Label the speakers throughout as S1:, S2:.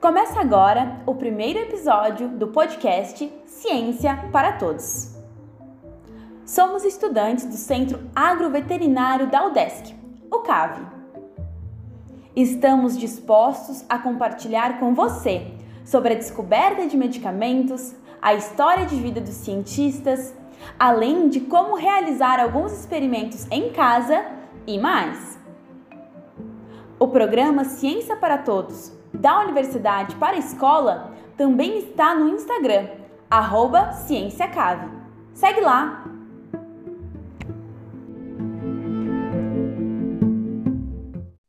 S1: Começa agora o primeiro episódio do podcast Ciência para Todos. Somos estudantes do Centro Agroveterinário da UDESC, o CAV. Estamos dispostos a compartilhar com você sobre a descoberta de medicamentos, a história de vida dos cientistas, além de como realizar alguns experimentos em casa e mais. O programa Ciência para Todos da Universidade para a Escola também está no Instagram, arroba CiênciaCave. Segue lá!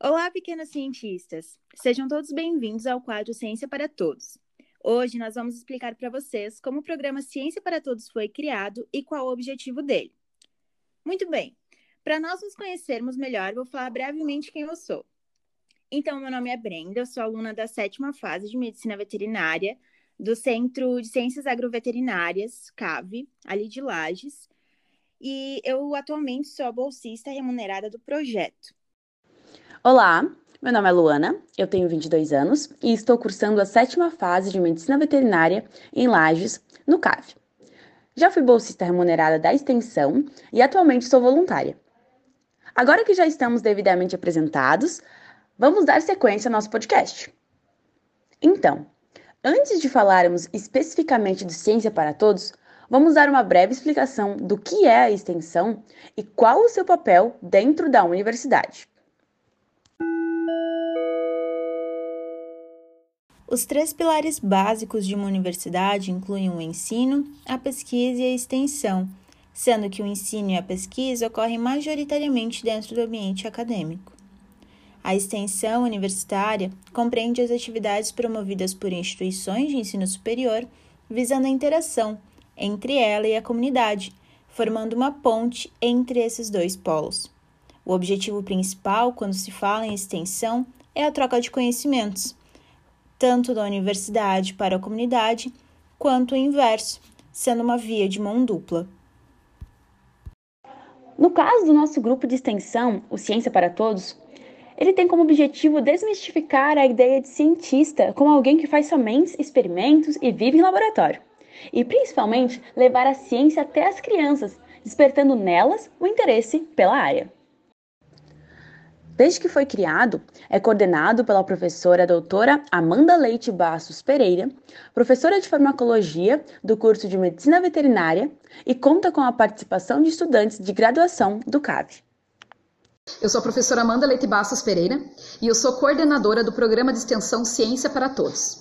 S2: Olá, pequenos cientistas! Sejam todos bem-vindos ao quadro Ciência para Todos. Hoje nós vamos explicar para vocês como o programa Ciência para Todos foi criado e qual o objetivo dele. Muito bem, para nós nos conhecermos melhor, vou falar brevemente quem eu sou. Então, meu nome é Brenda, eu sou aluna da sétima fase de Medicina Veterinária do Centro de Ciências Agroveterinárias, CAVE, ali de Lages, e eu atualmente sou a bolsista remunerada do projeto.
S3: Olá, meu nome é Luana, eu tenho 22 anos e estou cursando a sétima fase de Medicina Veterinária em Lages, no CAV. Já fui bolsista remunerada da extensão e atualmente sou voluntária. Agora que já estamos devidamente apresentados, vamos dar sequência ao nosso podcast. Então, antes de falarmos especificamente de Ciência para Todos, vamos dar uma breve explicação do que é a extensão e qual o seu papel dentro da universidade.
S2: Os três pilares básicos de uma universidade incluem o ensino, a pesquisa e a extensão, sendo que o ensino e a pesquisa ocorrem majoritariamente dentro do ambiente acadêmico. A extensão universitária compreende as atividades promovidas por instituições de ensino superior, visando a interação entre ela e a comunidade, formando uma ponte entre esses dois polos. O objetivo principal, quando se fala em extensão, é a troca de conhecimentos tanto da universidade para a comunidade, quanto o inverso, sendo uma via de mão dupla.
S3: No caso do nosso grupo de extensão, o Ciência para Todos, ele tem como objetivo desmistificar a ideia de cientista como alguém que faz somente experimentos e vive em laboratório, e principalmente levar a ciência até as crianças, despertando nelas o interesse pela área. Desde que foi criado, é coordenado pela professora doutora Amanda Leite Bassos Pereira, professora de farmacologia do curso de Medicina Veterinária e conta com a participação de estudantes de graduação do CAV.
S4: Eu sou a professora Amanda Leite Bassos Pereira e eu sou coordenadora do programa de extensão Ciência para Todos.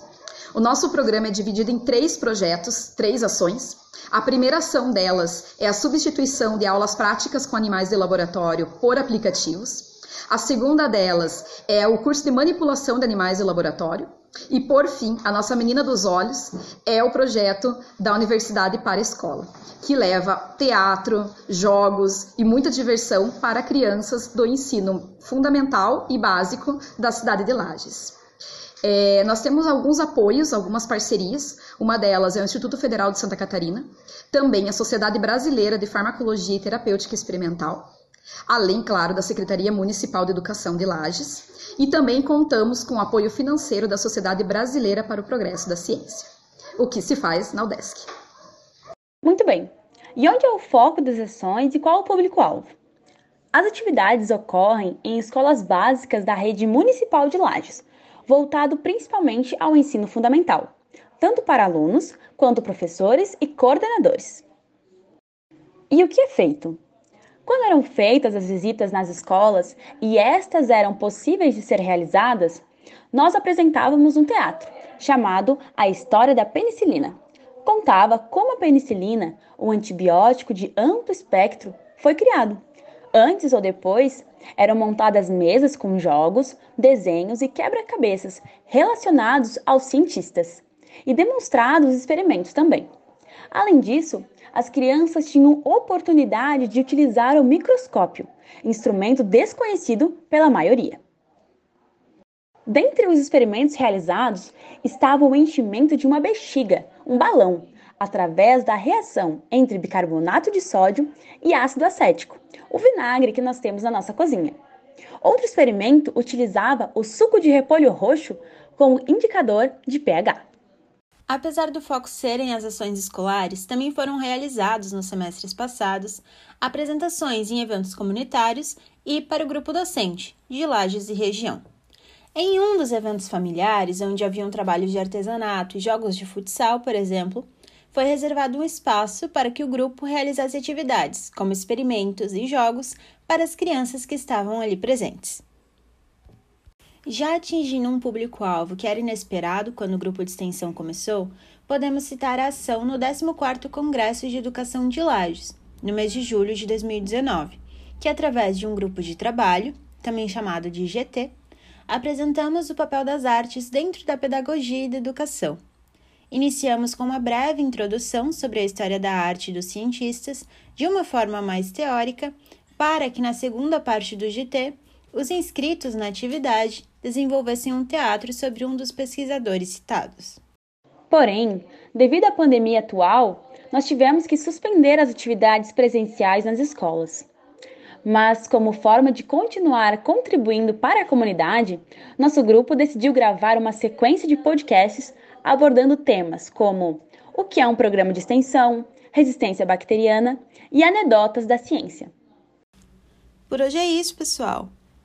S4: O nosso programa é dividido em três projetos, três ações. A primeira ação delas é a substituição de aulas práticas com animais de laboratório por aplicativos. A segunda delas é o curso de manipulação de animais de laboratório. E, por fim, a nossa menina dos olhos é o projeto da Universidade para a Escola, que leva teatro, jogos e muita diversão para crianças do ensino fundamental e básico da cidade de Lages. É, nós temos alguns apoios, algumas parcerias. Uma delas é o Instituto Federal de Santa Catarina, também a Sociedade Brasileira de Farmacologia e Terapêutica Experimental, além, claro, da Secretaria Municipal de Educação de Lages, e também contamos com o apoio financeiro da Sociedade Brasileira para o Progresso da Ciência, o que se faz na UDESC.
S3: Muito bem. E onde é o foco das ações e qual o público-alvo? As atividades ocorrem em escolas básicas da rede municipal de Lages, voltado principalmente ao ensino fundamental, tanto para alunos quanto professores e coordenadores. E o que é feito? Quando eram feitas as visitas nas escolas e estas eram possíveis de ser realizadas, nós apresentávamos um teatro chamado A História da Penicilina. Contava como a penicilina, um antibiótico de amplo espectro, foi criado. Antes ou depois, eram montadas mesas com jogos, desenhos e quebra-cabeças relacionados aos cientistas, e demonstrados experimentos também. Além disso, as crianças tinham oportunidade de utilizar o microscópio, instrumento desconhecido pela maioria. Dentre os experimentos realizados estava o enchimento de uma bexiga, um balão, através da reação entre bicarbonato de sódio e ácido acético, o vinagre que nós temos na nossa cozinha. Outro experimento utilizava o suco de repolho roxo com o indicador de pH.
S2: Apesar do foco serem as ações escolares, também foram realizados nos semestres passados apresentações em eventos comunitários e para o grupo docente, de Lages e região. Em um dos eventos familiares, onde haviam trabalhos de artesanato e jogos de futsal, por exemplo, foi reservado um espaço para que o grupo realizasse atividades, como experimentos e jogos, para as crianças que estavam ali presentes. Já atingindo um público-alvo que era inesperado quando o grupo de extensão começou, podemos citar a ação no 14º Congresso de Educação de Lages, no mês de julho de 2019, que através de um grupo de trabalho, também chamado de GT, apresentamos o papel das artes dentro da pedagogia e da educação. Iniciamos com uma breve introdução sobre a história da arte dos cientistas, de uma forma mais teórica, para que na segunda parte do GT os inscritos na atividade desenvolvessem um teatro sobre um dos pesquisadores citados.
S3: Porém, devido à pandemia atual, nós tivemos que suspender as atividades presenciais nas escolas. Mas, como forma de continuar contribuindo para a comunidade, nosso grupo decidiu gravar uma sequência de podcasts abordando temas como o que é um programa de extensão, resistência bacteriana e anedotas da ciência.
S2: Por hoje é isso, pessoal.